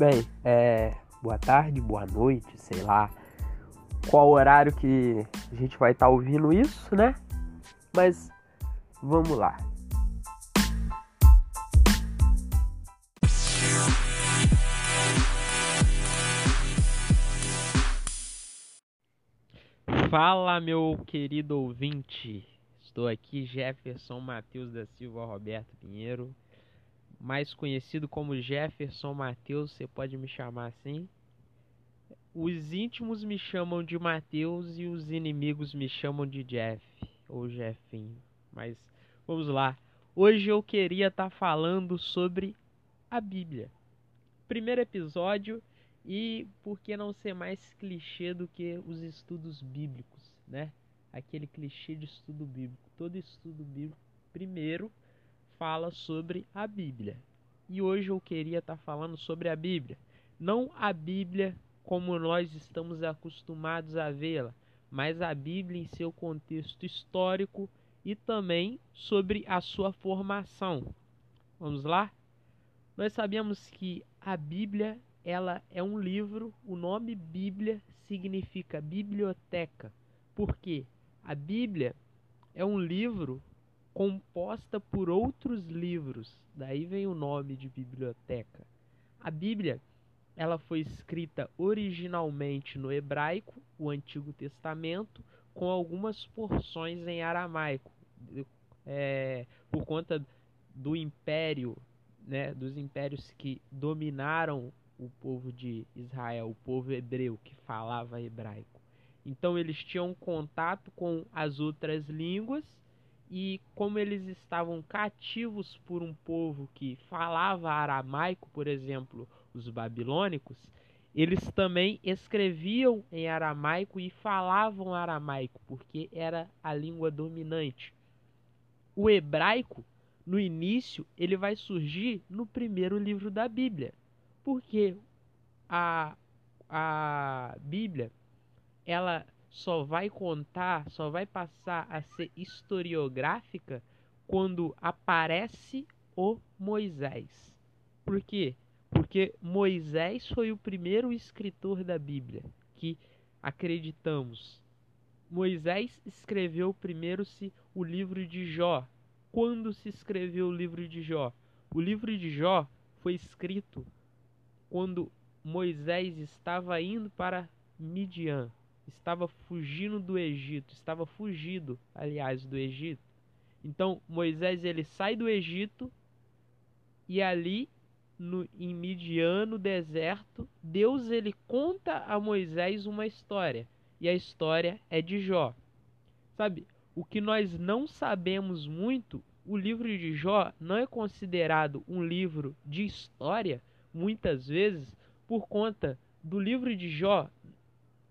Bem, é. Boa tarde, boa noite, sei lá qual horário que a gente vai estar tá ouvindo isso, né? Mas vamos lá. Fala, meu querido ouvinte. Estou aqui, Jefferson Matheus da Silva Roberto Pinheiro mais conhecido como Jefferson Mateus, você pode me chamar assim. Os íntimos me chamam de Mateus e os inimigos me chamam de Jeff ou Jeffinho. Mas vamos lá. Hoje eu queria estar tá falando sobre a Bíblia. Primeiro episódio e por que não ser mais clichê do que os estudos bíblicos, né? Aquele clichê de estudo bíblico. Todo estudo bíblico primeiro fala sobre a Bíblia. E hoje eu queria estar tá falando sobre a Bíblia. Não a Bíblia como nós estamos acostumados a vê-la, mas a Bíblia em seu contexto histórico e também sobre a sua formação. Vamos lá? Nós sabemos que a Bíblia, ela é um livro, o nome Bíblia significa biblioteca. Por quê? A Bíblia é um livro composta por outros livros. Daí vem o nome de biblioteca. A Bíblia, ela foi escrita originalmente no hebraico, o Antigo Testamento, com algumas porções em aramaico, é, por conta do império, né, dos impérios que dominaram o povo de Israel, o povo hebreu que falava hebraico. Então eles tinham contato com as outras línguas e como eles estavam cativos por um povo que falava aramaico, por exemplo, os babilônicos, eles também escreviam em aramaico e falavam aramaico, porque era a língua dominante. O hebraico, no início, ele vai surgir no primeiro livro da Bíblia, porque a, a Bíblia ela só vai contar, só vai passar a ser historiográfica quando aparece o Moisés. Por quê? Porque Moisés foi o primeiro escritor da Bíblia que acreditamos. Moisés escreveu primeiro se o livro de Jó. Quando se escreveu o livro de Jó? O livro de Jó foi escrito quando Moisés estava indo para Midian estava fugindo do Egito, estava fugido, aliás, do Egito. Então Moisés ele sai do Egito e ali no em Midian, no deserto, Deus ele conta a Moisés uma história e a história é de Jó. Sabe, o que nós não sabemos muito, o livro de Jó não é considerado um livro de história muitas vezes por conta do livro de Jó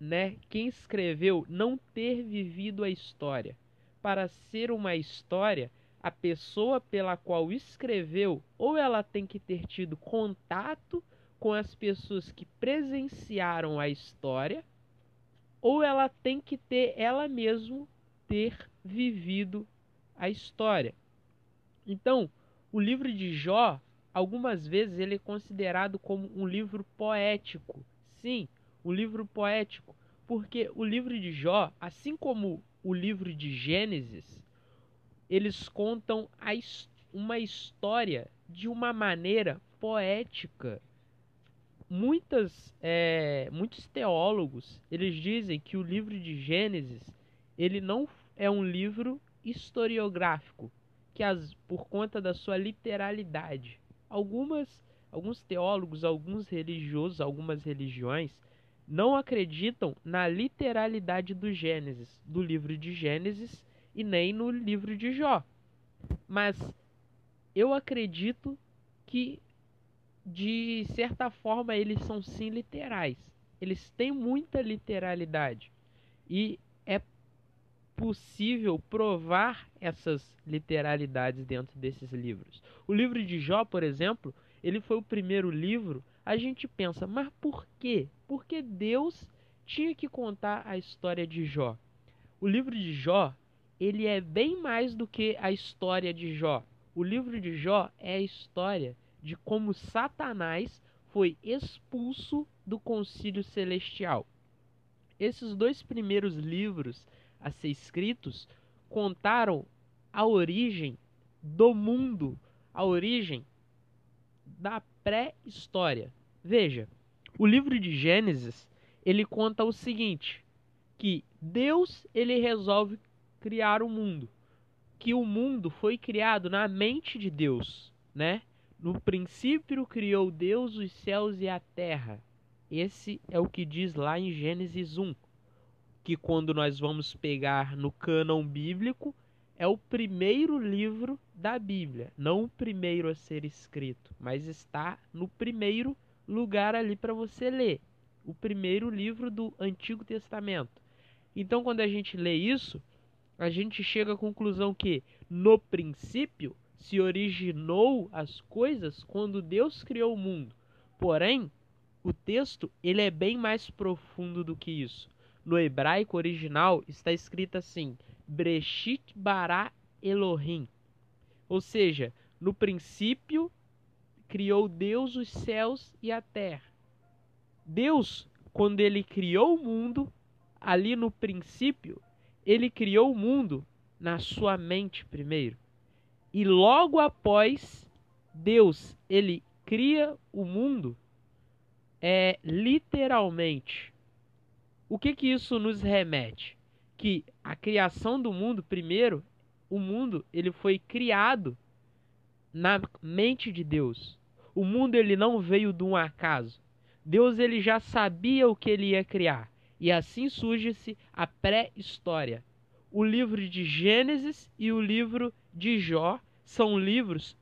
né, quem escreveu não ter vivido a história. Para ser uma história, a pessoa pela qual escreveu ou ela tem que ter tido contato com as pessoas que presenciaram a história, ou ela tem que ter ela mesmo ter vivido a história. Então, o livro de Jó, algumas vezes ele é considerado como um livro poético. Sim, um livro poético, porque o livro de Jó, assim como o livro de Gênesis, eles contam a, uma história de uma maneira poética. Muitas, é, muitos teólogos eles dizem que o livro de Gênesis ele não é um livro historiográfico, que as, por conta da sua literalidade. Algumas, alguns teólogos, alguns religiosos, algumas religiões não acreditam na literalidade do Gênesis, do livro de Gênesis e nem no livro de Jó. Mas eu acredito que de certa forma eles são sim literais. Eles têm muita literalidade e é possível provar essas literalidades dentro desses livros. O livro de Jó, por exemplo, ele foi o primeiro livro a gente pensa, mas por quê? Porque Deus tinha que contar a história de Jó. O livro de Jó, ele é bem mais do que a história de Jó. O livro de Jó é a história de como Satanás foi expulso do concílio celestial. Esses dois primeiros livros a ser escritos contaram a origem do mundo, a origem da pré-história. Veja, o livro de Gênesis, ele conta o seguinte, que Deus ele resolve criar o mundo, que o mundo foi criado na mente de Deus, né? No princípio criou Deus os céus e a terra. Esse é o que diz lá em Gênesis 1, que quando nós vamos pegar no cânon bíblico, é o primeiro livro da Bíblia, não o primeiro a ser escrito, mas está no primeiro lugar ali para você ler, o primeiro livro do Antigo Testamento. Então, quando a gente lê isso, a gente chega à conclusão que, no princípio, se originou as coisas quando Deus criou o mundo. Porém, o texto ele é bem mais profundo do que isso. No hebraico original está escrito assim: Breshit bara Elohim. Ou seja, no princípio criou Deus os céus e a terra. Deus, quando ele criou o mundo, ali no princípio, ele criou o mundo na sua mente primeiro. E logo após Deus, ele cria o mundo é literalmente. O que que isso nos remete? Que a criação do mundo, primeiro, o mundo ele foi criado na mente de Deus. O mundo ele não veio de um acaso. Deus ele já sabia o que ele ia criar. E assim surge-se a pré-história. O livro de Gênesis e o livro de Jó são livros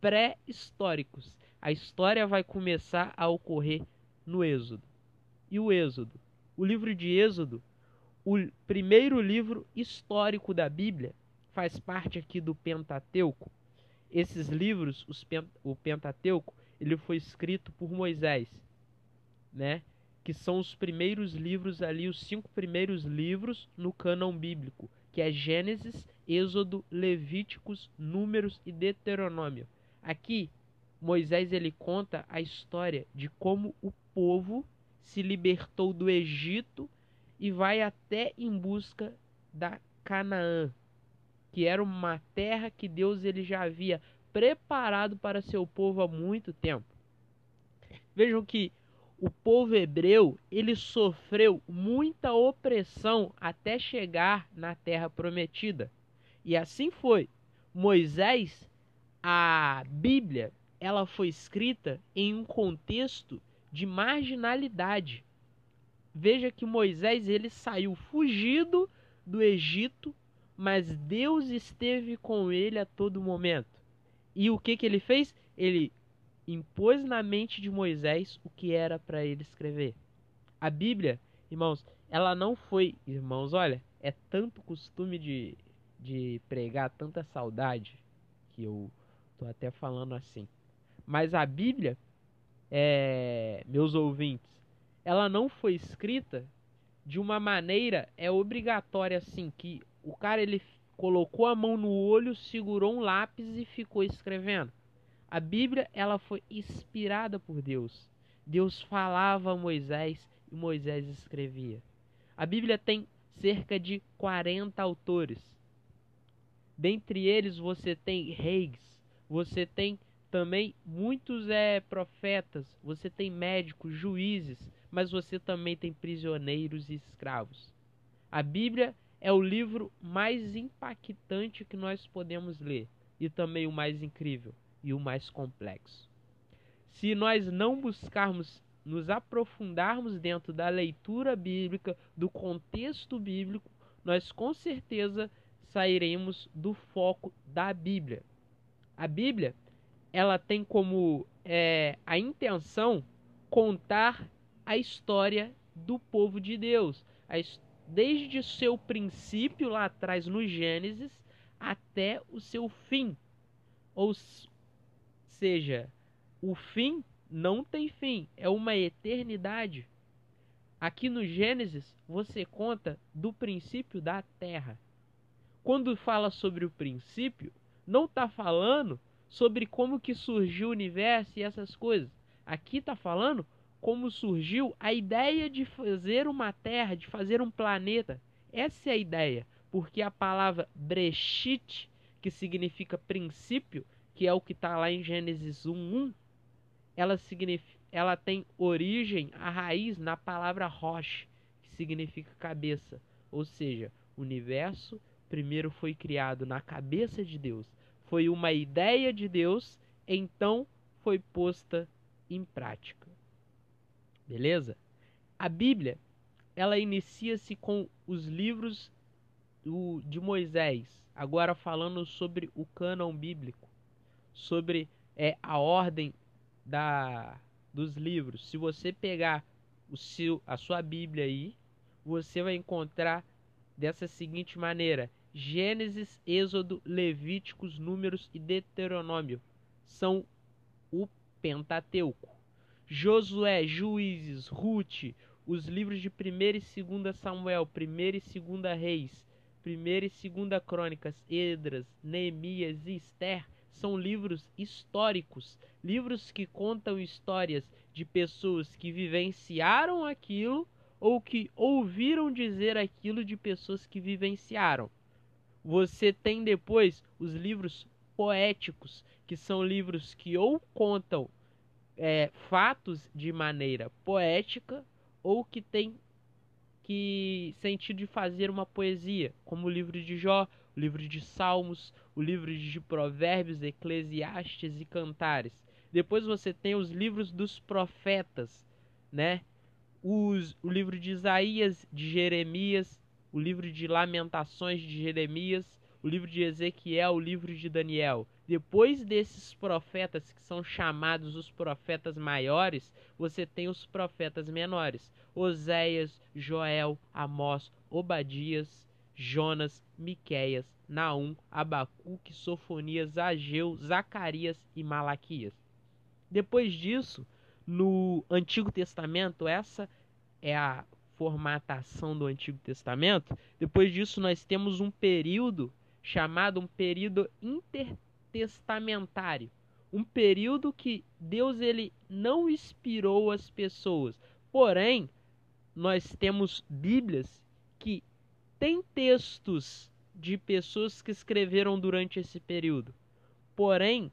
pré-históricos. A história vai começar a ocorrer no Êxodo. E o Êxodo? O livro de Êxodo, o primeiro livro histórico da Bíblia, faz parte aqui do Pentateuco. Esses livros, o Pentateuco, ele foi escrito por Moisés, né? Que são os primeiros livros ali, os cinco primeiros livros no cânon bíblico, que é Gênesis, Êxodo, Levíticos, Números e Deuteronômio. Aqui, Moisés ele conta a história de como o povo se libertou do Egito e vai até em busca da Canaã, que era uma terra que Deus ele já havia preparado para seu povo há muito tempo. Vejam que o povo hebreu ele sofreu muita opressão até chegar na terra prometida. E assim foi. Moisés, a Bíblia, ela foi escrita em um contexto de marginalidade. Veja que Moisés ele saiu fugido do Egito, mas Deus esteve com ele a todo momento. E o que, que ele fez? Ele impôs na mente de Moisés o que era para ele escrever. A Bíblia, irmãos, ela não foi, irmãos, olha, é tanto costume de, de pregar, tanta saudade, que eu tô até falando assim. Mas a Bíblia, é, meus ouvintes, ela não foi escrita de uma maneira é obrigatória assim que o cara ele colocou a mão no olho, segurou um lápis e ficou escrevendo. A Bíblia ela foi inspirada por Deus. Deus falava a Moisés e Moisés escrevia. A Bíblia tem cerca de 40 autores. Dentre eles você tem reis, você tem também muitos é profetas, você tem médicos, juízes, mas você também tem prisioneiros e escravos. A Bíblia é o livro mais impactante que nós podemos ler e também o mais incrível e o mais complexo. Se nós não buscarmos nos aprofundarmos dentro da leitura bíblica, do contexto bíblico, nós com certeza sairemos do foco da Bíblia. A Bíblia, ela tem como é, a intenção contar a história do povo de Deus, a, desde seu princípio lá atrás no Gênesis até o seu fim. Ou seja, o fim não tem fim, é uma eternidade. Aqui no Gênesis você conta do princípio da terra. Quando fala sobre o princípio, não está falando sobre como que surgiu o universo e essas coisas. Aqui está falando como surgiu a ideia de fazer uma terra, de fazer um planeta. Essa é a ideia, porque a palavra Breshit, que significa princípio, que é o que está lá em Gênesis 1:1, ela ela tem origem, a raiz na palavra Rosh, que significa cabeça, ou seja, o universo primeiro foi criado na cabeça de Deus, foi uma ideia de Deus, então foi posta em prática. Beleza? A Bíblia, ela inicia-se com os livros do, de Moisés, agora falando sobre o cânon bíblico, sobre é, a ordem da, dos livros. Se você pegar o seu, a sua Bíblia aí, você vai encontrar dessa seguinte maneira: Gênesis, Êxodo, Levíticos, Números e Deuteronômio são o Pentateuco. Josué, Juízes, Ruth, os livros de 1 e 2 Samuel, 1 e 2 Reis, 1 e 2 Crônicas, Edras, Neemias e Esther são livros históricos, livros que contam histórias de pessoas que vivenciaram aquilo ou que ouviram dizer aquilo de pessoas que vivenciaram. Você tem depois os livros poéticos, que são livros que ou contam é, fatos de maneira poética ou que tem que sentido de fazer uma poesia, como o livro de Jó, o livro de Salmos, o livro de Provérbios, Eclesiastes e Cantares. Depois você tem os livros dos profetas, né? Os, o livro de Isaías, de Jeremias, o livro de Lamentações de Jeremias, o livro de Ezequiel, o livro de Daniel. Depois desses profetas que são chamados os profetas maiores, você tem os profetas menores: Oséias, Joel, Amós, Obadias, Jonas, Miqueias, Naum, Abacuque, Sofonias, Ageu, Zacarias e Malaquias. Depois disso, no Antigo Testamento, essa é a formatação do Antigo Testamento. Depois disso, nós temos um período chamado um período intertestamentário, um período que Deus ele não inspirou as pessoas. Porém, nós temos Bíblias que têm textos de pessoas que escreveram durante esse período. Porém,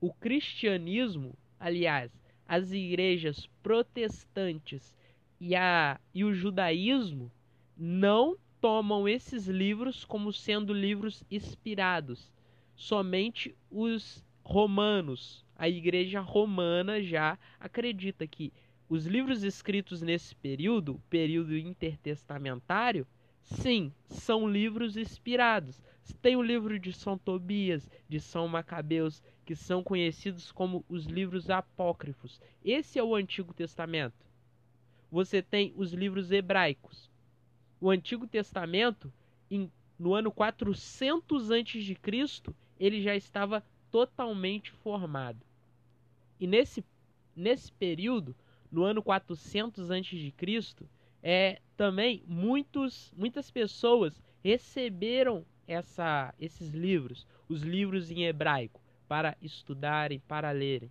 o cristianismo, aliás, as igrejas protestantes e, a, e o judaísmo não tomam esses livros como sendo livros inspirados. Somente os romanos, a igreja romana já acredita que os livros escritos nesse período, período intertestamentário, sim, são livros inspirados. Tem o livro de São Tobias, de São Macabeus, que são conhecidos como os livros apócrifos. Esse é o Antigo Testamento você tem os livros hebraicos. O Antigo Testamento, no ano 400 a.C., ele já estava totalmente formado. E nesse, nesse período, no ano 400 a.C., é, também muitos, muitas pessoas receberam essa, esses livros, os livros em hebraico, para estudarem, para lerem.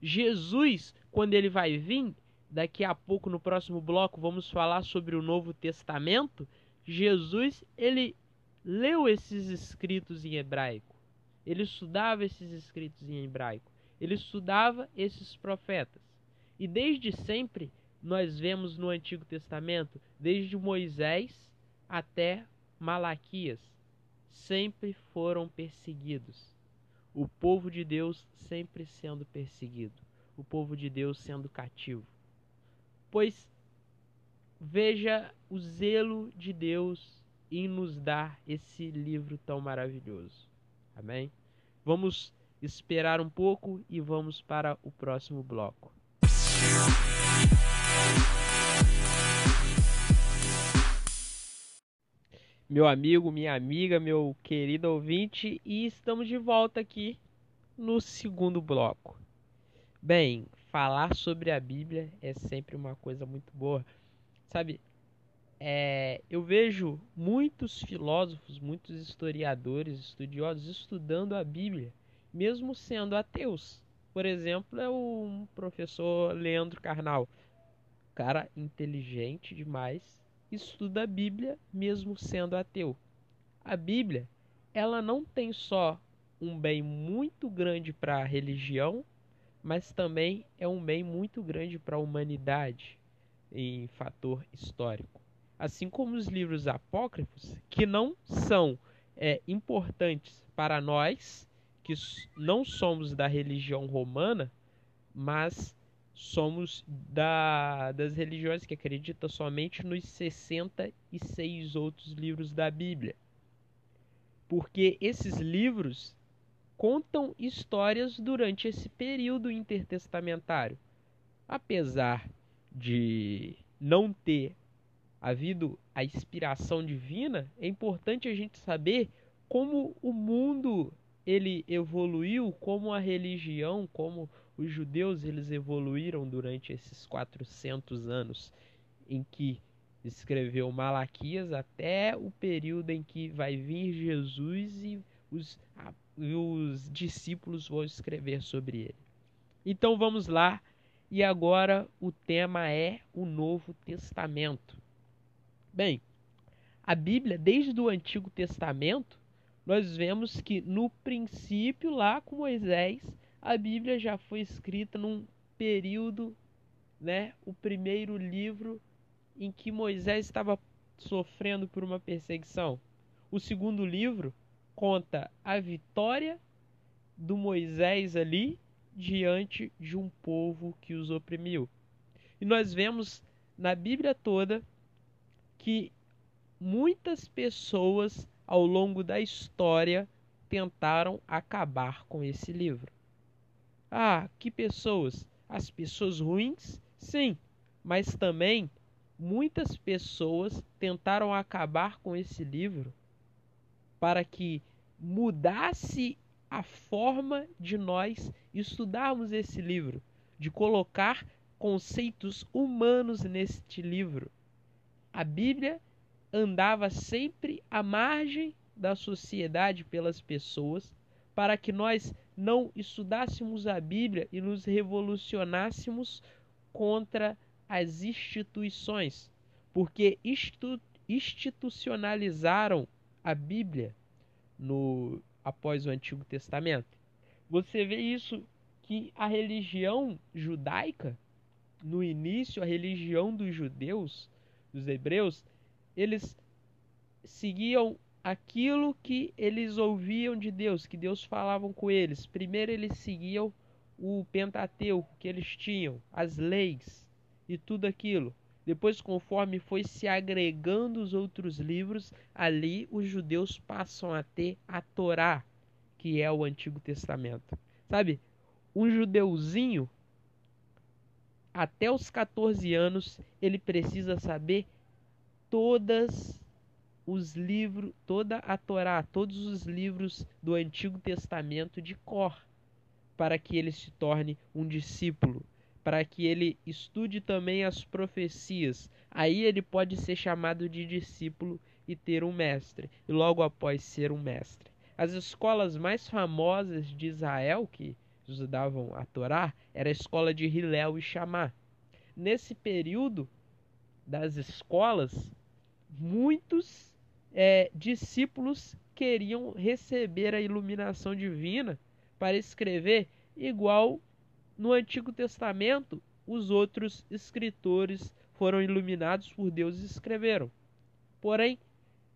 Jesus, quando ele vai vir, Daqui a pouco no próximo bloco vamos falar sobre o Novo Testamento. Jesus, ele leu esses escritos em hebraico. Ele estudava esses escritos em hebraico. Ele estudava esses profetas. E desde sempre nós vemos no Antigo Testamento, desde Moisés até Malaquias, sempre foram perseguidos. O povo de Deus sempre sendo perseguido. O povo de Deus sendo cativo pois veja o zelo de Deus em nos dar esse livro tão maravilhoso. Amém? Vamos esperar um pouco e vamos para o próximo bloco. Meu amigo, minha amiga, meu querido ouvinte, e estamos de volta aqui no segundo bloco. Bem, falar sobre a Bíblia é sempre uma coisa muito boa. Sabe, é, eu vejo muitos filósofos, muitos historiadores, estudiosos estudando a Bíblia, mesmo sendo ateus. por exemplo, é o professor Leandro Carnal. Cara inteligente demais, estuda a Bíblia mesmo sendo ateu. A Bíblia, ela não tem só um bem muito grande para a religião, mas também é um bem muito grande para a humanidade em fator histórico. Assim como os livros apócrifos, que não são é, importantes para nós, que não somos da religião romana, mas somos da, das religiões que acreditam somente nos 66 outros livros da Bíblia. Porque esses livros contam histórias durante esse período intertestamentário. Apesar de não ter havido a inspiração divina, é importante a gente saber como o mundo ele evoluiu, como a religião, como os judeus eles evoluíram durante esses 400 anos em que escreveu Malaquias até o período em que vai vir Jesus e os, e os discípulos vão escrever sobre ele. Então vamos lá, e agora o tema é o Novo Testamento. Bem, a Bíblia, desde o Antigo Testamento, nós vemos que no princípio, lá com Moisés, a Bíblia já foi escrita num período, né, o primeiro livro em que Moisés estava sofrendo por uma perseguição. O segundo livro conta a vitória do Moisés ali diante de um povo que os oprimiu. E nós vemos na Bíblia toda que muitas pessoas ao longo da história tentaram acabar com esse livro. Ah, que pessoas? As pessoas ruins? Sim, mas também muitas pessoas tentaram acabar com esse livro para que mudasse a forma de nós estudarmos esse livro, de colocar conceitos humanos neste livro. A Bíblia andava sempre à margem da sociedade pelas pessoas, para que nós não estudássemos a Bíblia e nos revolucionássemos contra as instituições, porque institu institucionalizaram a Bíblia no após o Antigo Testamento. Você vê isso que a religião judaica no início a religião dos judeus, dos hebreus, eles seguiam aquilo que eles ouviam de Deus, que Deus falavam com eles. Primeiro eles seguiam o Pentateuco que eles tinham, as leis e tudo aquilo. Depois, conforme foi se agregando os outros livros, ali os judeus passam a ter a Torá, que é o Antigo Testamento. Sabe? Um judeuzinho, até os 14 anos, ele precisa saber todas os livros, toda a Torá, todos os livros do Antigo Testamento de cor, para que ele se torne um discípulo, para que ele estude também as profecias. Aí ele pode ser chamado de discípulo e ter um mestre, e logo após ser um mestre. As escolas mais famosas de Israel que estudavam a Torá era a escola de Hillel e Shammah. Nesse período das escolas, muitos é, discípulos queriam receber a iluminação divina para escrever igual no Antigo Testamento os outros escritores foram iluminados por Deus e escreveram. Porém,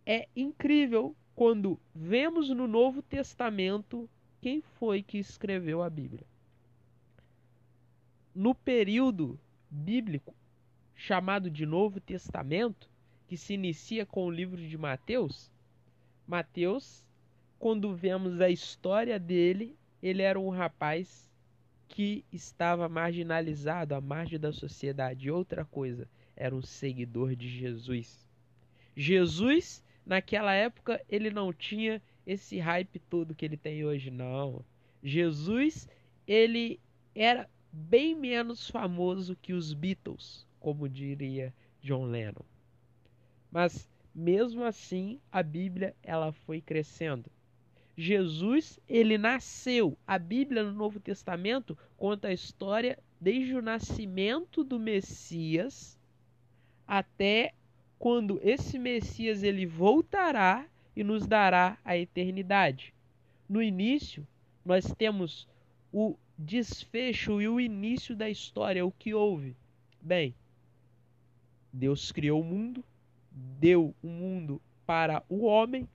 é incrível quando vemos no Novo Testamento quem foi que escreveu a Bíblia. No período bíblico chamado de Novo Testamento, que se inicia com o livro de Mateus, Mateus, quando vemos a história dele, ele era um rapaz que estava marginalizado à margem da sociedade. Outra coisa, era um seguidor de Jesus. Jesus, naquela época, ele não tinha esse hype todo que ele tem hoje, não. Jesus, ele era bem menos famoso que os Beatles, como diria John Lennon. Mas mesmo assim, a Bíblia ela foi crescendo. Jesus, ele nasceu. A Bíblia no Novo Testamento conta a história desde o nascimento do Messias até quando esse Messias ele voltará e nos dará a eternidade. No início, nós temos o desfecho e o início da história, o que houve. Bem, Deus criou o mundo, deu o mundo para o homem,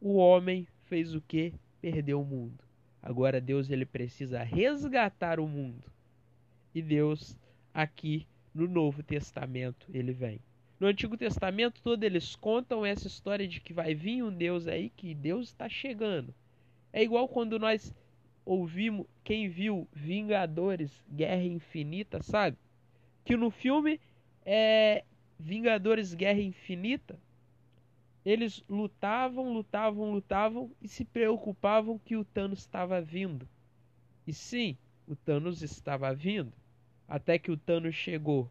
o homem fez o que? Perdeu o mundo. Agora Deus ele precisa resgatar o mundo. E Deus aqui no Novo Testamento ele vem. No Antigo Testamento todo eles contam essa história de que vai vir um Deus aí que Deus está chegando. É igual quando nós ouvimos quem viu Vingadores Guerra Infinita, sabe? Que no filme é Vingadores Guerra Infinita, eles lutavam, lutavam, lutavam e se preocupavam que o Thanos estava vindo. E sim, o Thanos estava vindo, até que o Thanos chegou.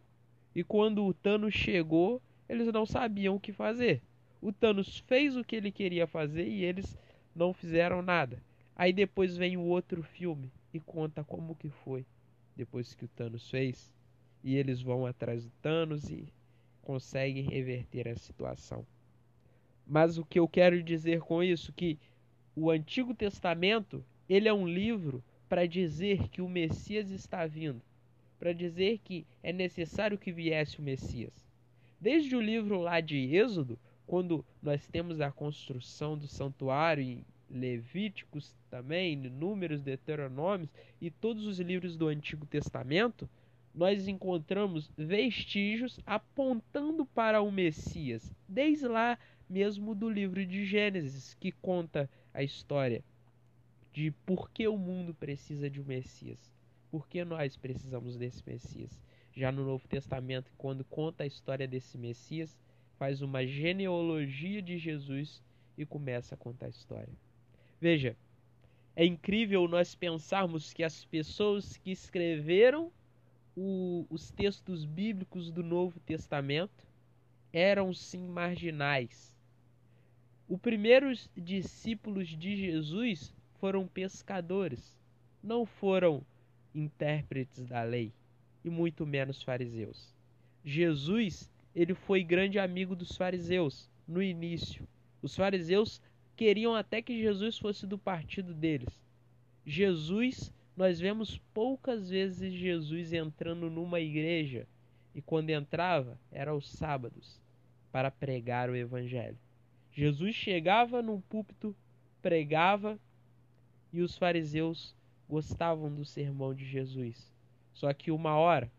E quando o Thanos chegou, eles não sabiam o que fazer. O Thanos fez o que ele queria fazer e eles não fizeram nada. Aí depois vem o outro filme e conta como que foi depois que o Thanos fez e eles vão atrás do Thanos e conseguem reverter a situação. Mas o que eu quero dizer com isso que o Antigo Testamento, ele é um livro para dizer que o Messias está vindo, para dizer que é necessário que viesse o Messias. Desde o livro lá de Êxodo, quando nós temos a construção do santuário em Levíticos também, Números, Deuteronômios e todos os livros do Antigo Testamento, nós encontramos vestígios apontando para o Messias, desde lá mesmo do livro de Gênesis, que conta a história de por que o mundo precisa de um Messias, por que nós precisamos desse Messias. Já no Novo Testamento, quando conta a história desse Messias, faz uma genealogia de Jesus e começa a contar a história. Veja, é incrível nós pensarmos que as pessoas que escreveram o, os textos bíblicos do Novo Testamento eram sim marginais. Os primeiros discípulos de Jesus foram pescadores, não foram intérpretes da lei e muito menos fariseus. Jesus, ele foi grande amigo dos fariseus no início. Os fariseus queriam até que Jesus fosse do partido deles. Jesus nós vemos poucas vezes Jesus entrando numa igreja e quando entrava era aos sábados para pregar o evangelho. Jesus chegava num púlpito, pregava e os fariseus gostavam do sermão de Jesus. Só que uma hora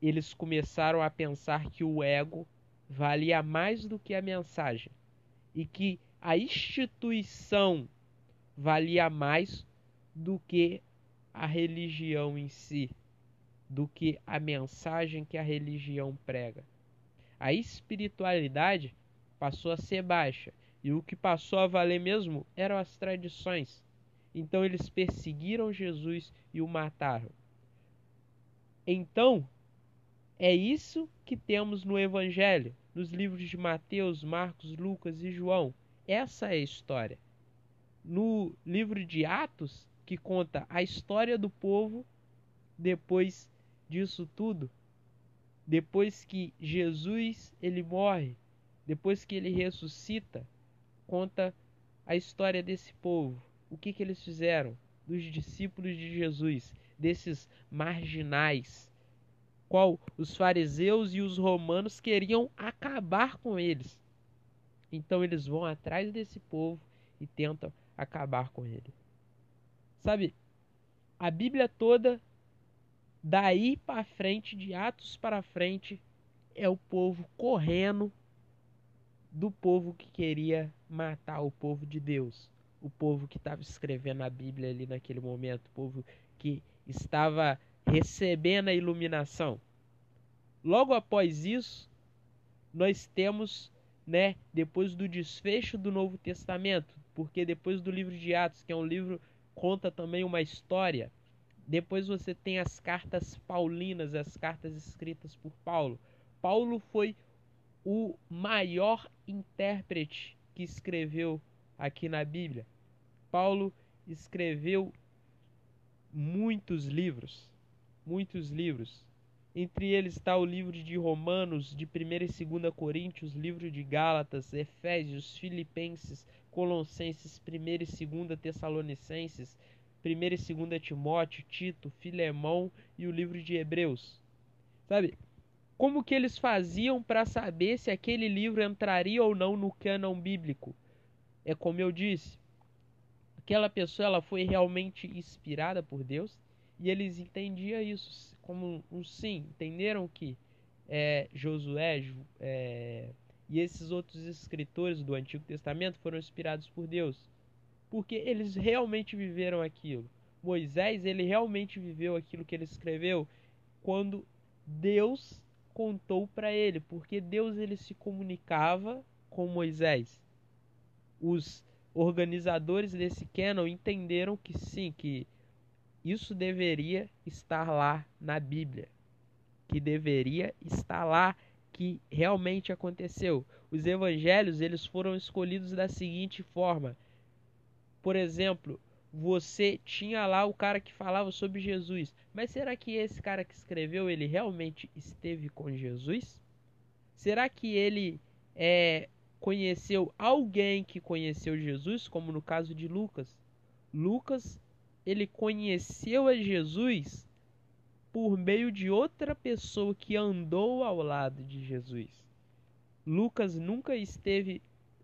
eles começaram a pensar que o ego valia mais do que a mensagem e que a instituição valia mais do que a religião em si, do que a mensagem que a religião prega. A espiritualidade passou a ser baixa e o que passou a valer mesmo eram as tradições. Então eles perseguiram Jesus e o mataram. Então, é isso que temos no Evangelho, nos livros de Mateus, Marcos, Lucas e João. Essa é a história. No livro de Atos, que conta a história do povo depois disso tudo, depois que Jesus ele morre, depois que ele ressuscita, conta a história desse povo, o que que eles fizeram, dos discípulos de Jesus, desses marginais, qual os fariseus e os romanos queriam acabar com eles. Então eles vão atrás desse povo e tentam acabar com ele. Sabe, a Bíblia toda, daí para frente, de Atos para frente, é o povo correndo do povo que queria matar o povo de Deus, o povo que estava escrevendo a Bíblia ali naquele momento, o povo que estava recebendo a iluminação. Logo após isso, nós temos, né, depois do desfecho do Novo Testamento, porque depois do livro de Atos, que é um livro conta também uma história. Depois você tem as cartas paulinas, as cartas escritas por Paulo. Paulo foi o maior intérprete que escreveu aqui na Bíblia. Paulo escreveu muitos livros, muitos livros. Entre eles está o livro de Romanos, de 1 e 2 Coríntios, livro de Gálatas, Efésios, Filipenses, Colossenses, 1 e 2 Tessalonicenses, 1 e 2 Timóteo, Tito, Filemão e o livro de Hebreus. Sabe? Como que eles faziam para saber se aquele livro entraria ou não no cânon bíblico? É como eu disse, aquela pessoa ela foi realmente inspirada por Deus e eles entendiam isso como um sim, entenderam que é, Josué é, e esses outros escritores do Antigo Testamento foram inspirados por Deus, porque eles realmente viveram aquilo. Moisés, ele realmente viveu aquilo que ele escreveu quando Deus contou para ele, porque Deus ele se comunicava com Moisés. Os organizadores desse canon entenderam que sim, que isso deveria estar lá na Bíblia, que deveria estar lá que realmente aconteceu. Os evangelhos, eles foram escolhidos da seguinte forma: por exemplo, você tinha lá o cara que falava sobre Jesus, mas será que esse cara que escreveu ele realmente esteve com Jesus? Será que ele é, conheceu alguém que conheceu Jesus, como no caso de Lucas? Lucas ele conheceu a Jesus por meio de outra pessoa que andou ao lado de Jesus. Lucas nunca esteve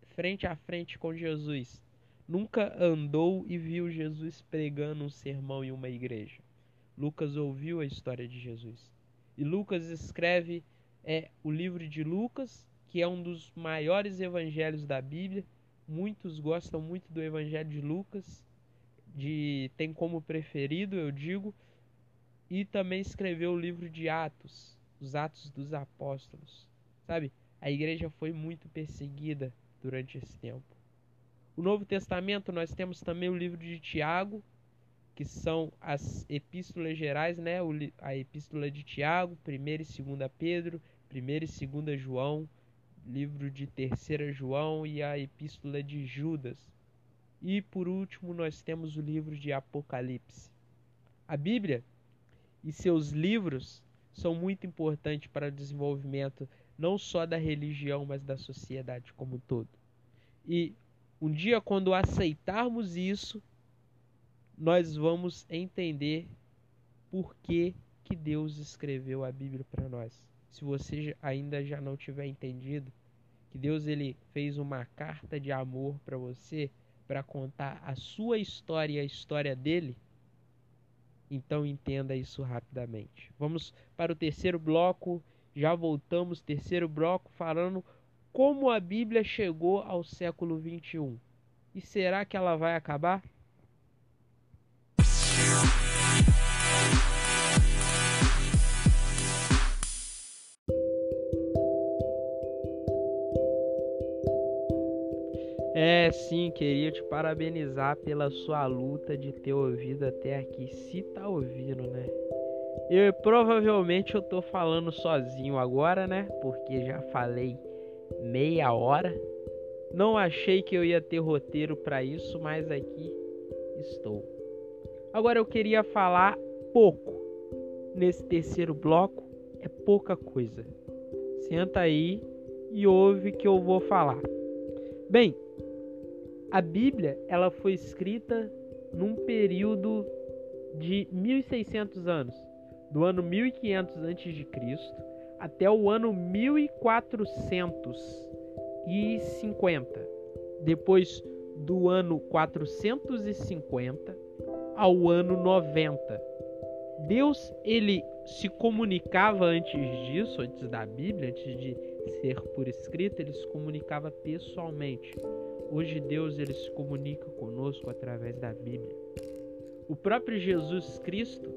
frente a frente com Jesus, nunca andou e viu Jesus pregando um sermão em uma igreja. Lucas ouviu a história de Jesus. E Lucas escreve é o livro de Lucas, que é um dos maiores evangelhos da Bíblia. Muitos gostam muito do evangelho de Lucas de tem como preferido, eu digo, e também escreveu o livro de Atos, os Atos dos Apóstolos. Sabe? A igreja foi muito perseguida durante esse tempo. O Novo Testamento nós temos também o livro de Tiago, que são as epístolas gerais, né? A epístola de Tiago, 1 e 2 Pedro, 1 e 2 João, livro de 3 João e a epístola de Judas. E por último, nós temos o livro de Apocalipse. A Bíblia e seus livros são muito importantes para o desenvolvimento não só da religião, mas da sociedade como um todo. E um dia, quando aceitarmos isso, nós vamos entender por que, que Deus escreveu a Bíblia para nós. Se você ainda já não tiver entendido que Deus ele fez uma carta de amor para você, para contar a sua história e a história dele, então entenda isso rapidamente. Vamos para o terceiro bloco. Já voltamos, terceiro bloco, falando como a Bíblia chegou ao século 21. E será que ela vai acabar? Sim, queria te parabenizar pela sua luta de ter ouvido até aqui, se tá ouvindo, né? Eu provavelmente eu tô falando sozinho agora, né? Porque já falei meia hora. Não achei que eu ia ter roteiro para isso, mas aqui estou. Agora eu queria falar pouco nesse terceiro bloco, é pouca coisa. Senta aí e ouve que eu vou falar. Bem, a Bíblia ela foi escrita num período de 1600 anos, do ano 1500 a.C. até o ano 1450. Depois do ano 450 ao ano 90. Deus ele se comunicava antes disso, antes da Bíblia, antes de ser por escrito, ele se comunicava pessoalmente. Hoje Deus ele se comunica conosco através da Bíblia. O próprio Jesus Cristo,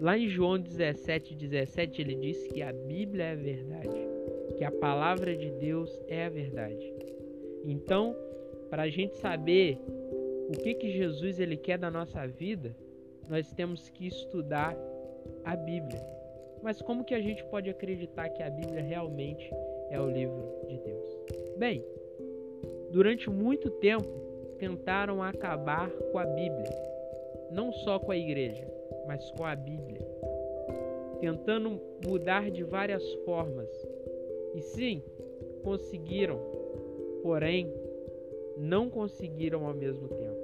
lá em João 17, 17, ele diz que a Bíblia é a verdade, que a palavra de Deus é a verdade. Então, para a gente saber o que, que Jesus ele quer da nossa vida, nós temos que estudar a Bíblia. Mas como que a gente pode acreditar que a Bíblia realmente é o livro de Deus? Bem, durante muito tempo tentaram acabar com a Bíblia, não só com a igreja, mas com a Bíblia, tentando mudar de várias formas. E sim, conseguiram, porém, não conseguiram ao mesmo tempo.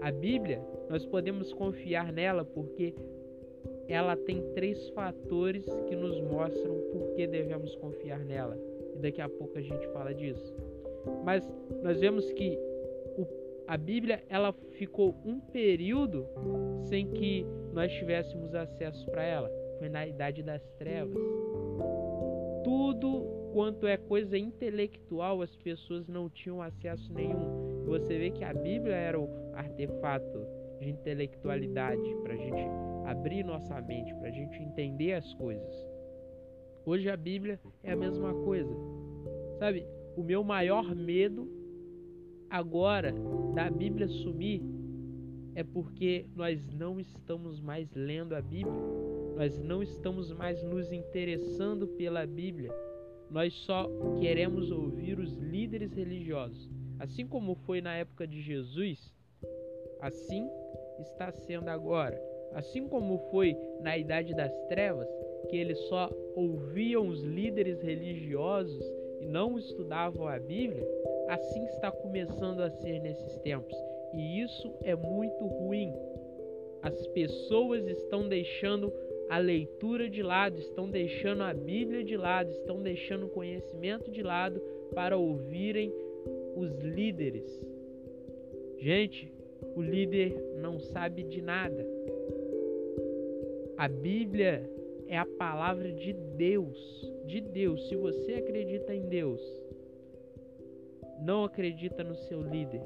A Bíblia, nós podemos confiar nela porque ela tem três fatores que nos mostram por que devemos confiar nela. E daqui a pouco a gente fala disso. Mas nós vemos que o, a Bíblia ela ficou um período sem que nós tivéssemos acesso para ela. Foi na idade das trevas. Tudo quanto é coisa intelectual, as pessoas não tinham acesso nenhum. Você vê que a Bíblia era o artefato de intelectualidade para a gente abrir nossa mente, para a gente entender as coisas. Hoje a Bíblia é a mesma coisa. Sabe, o meu maior medo agora da Bíblia sumir é porque nós não estamos mais lendo a Bíblia, nós não estamos mais nos interessando pela Bíblia nós só queremos ouvir os líderes religiosos. Assim como foi na época de Jesus, assim está sendo agora. Assim como foi na Idade das Trevas, que eles só ouviam os líderes religiosos e não estudavam a Bíblia, assim está começando a ser nesses tempos. E isso é muito ruim. As pessoas estão deixando a leitura de lado, estão deixando a Bíblia de lado, estão deixando o conhecimento de lado para ouvirem os líderes. Gente, o líder não sabe de nada. A Bíblia é a palavra de Deus, de Deus. Se você acredita em Deus, não acredita no seu líder.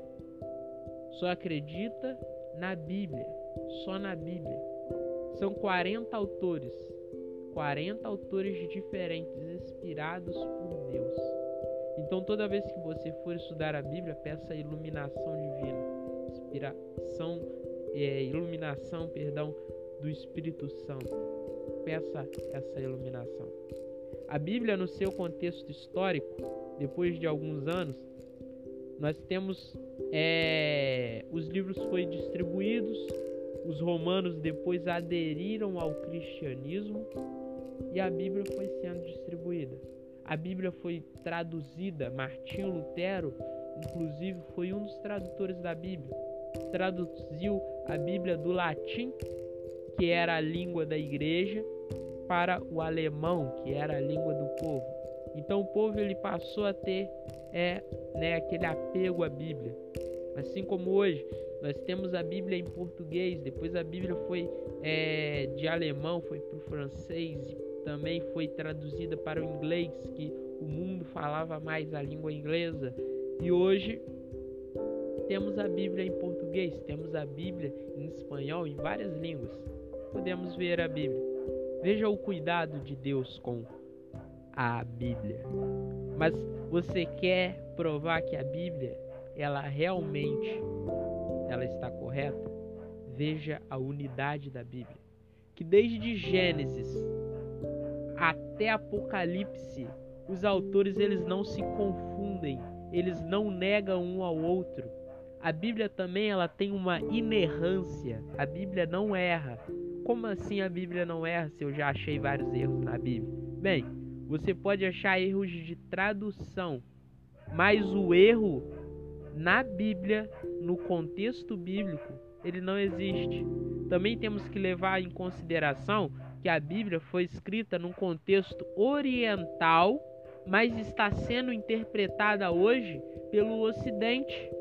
Só acredita na Bíblia, só na Bíblia. São 40 autores, 40 autores diferentes, inspirados por Deus. Então, toda vez que você for estudar a Bíblia, peça iluminação divina, inspiração, é, iluminação, perdão, do Espírito Santo. Peça essa iluminação. A Bíblia, no seu contexto histórico, depois de alguns anos, nós temos é, os livros foram distribuídos os romanos depois aderiram ao cristianismo e a Bíblia foi sendo distribuída. A Bíblia foi traduzida, Martinho Lutero, inclusive, foi um dos tradutores da Bíblia. Traduziu a Bíblia do latim, que era a língua da igreja, para o alemão, que era a língua do povo. Então o povo ele passou a ter é, né, aquele apego à Bíblia. Assim como hoje nós temos a Bíblia em português, depois a Bíblia foi é, de alemão, foi para o francês, também foi traduzida para o inglês, que o mundo falava mais a língua inglesa. E hoje temos a Bíblia em português, temos a Bíblia em espanhol, em várias línguas. Podemos ver a Bíblia. Veja o cuidado de Deus com a Bíblia. Mas você quer provar que a Bíblia ela realmente ela está correta, veja a unidade da Bíblia, que desde Gênesis até Apocalipse, os autores eles não se confundem, eles não negam um ao outro. A Bíblia também ela tem uma inerrância. A Bíblia não erra. Como assim a Bíblia não erra se eu já achei vários erros na Bíblia? Bem, você pode achar erros de tradução, mas o erro na Bíblia, no contexto bíblico, ele não existe. Também temos que levar em consideração que a Bíblia foi escrita num contexto oriental, mas está sendo interpretada hoje pelo Ocidente.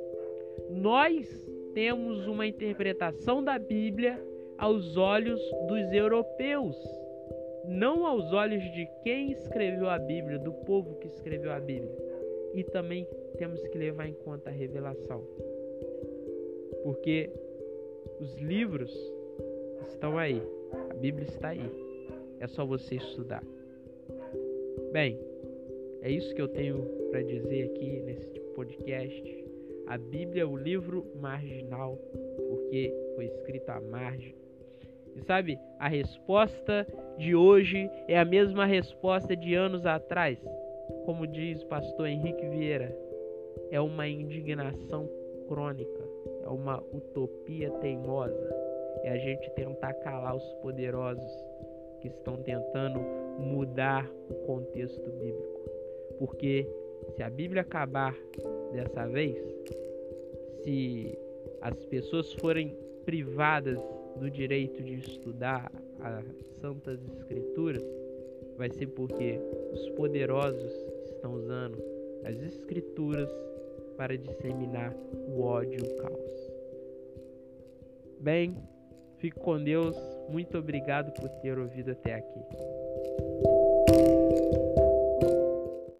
Nós temos uma interpretação da Bíblia aos olhos dos europeus, não aos olhos de quem escreveu a Bíblia, do povo que escreveu a Bíblia. E também temos que levar em conta a revelação. Porque os livros estão aí, a Bíblia está aí. É só você estudar. Bem, é isso que eu tenho para dizer aqui nesse podcast. A Bíblia é o livro marginal, porque foi escrito à margem. E sabe, a resposta de hoje é a mesma resposta de anos atrás. Como diz o pastor Henrique Vieira, é uma indignação anacrônica, é uma utopia teimosa. É a gente tentar calar os poderosos que estão tentando mudar o contexto bíblico. Porque se a Bíblia acabar dessa vez, se as pessoas forem privadas do direito de estudar as Santas Escrituras, vai ser porque os poderosos estão usando as Escrituras para disseminar o ódio e o caos. Bem, fico com Deus. Muito obrigado por ter ouvido até aqui.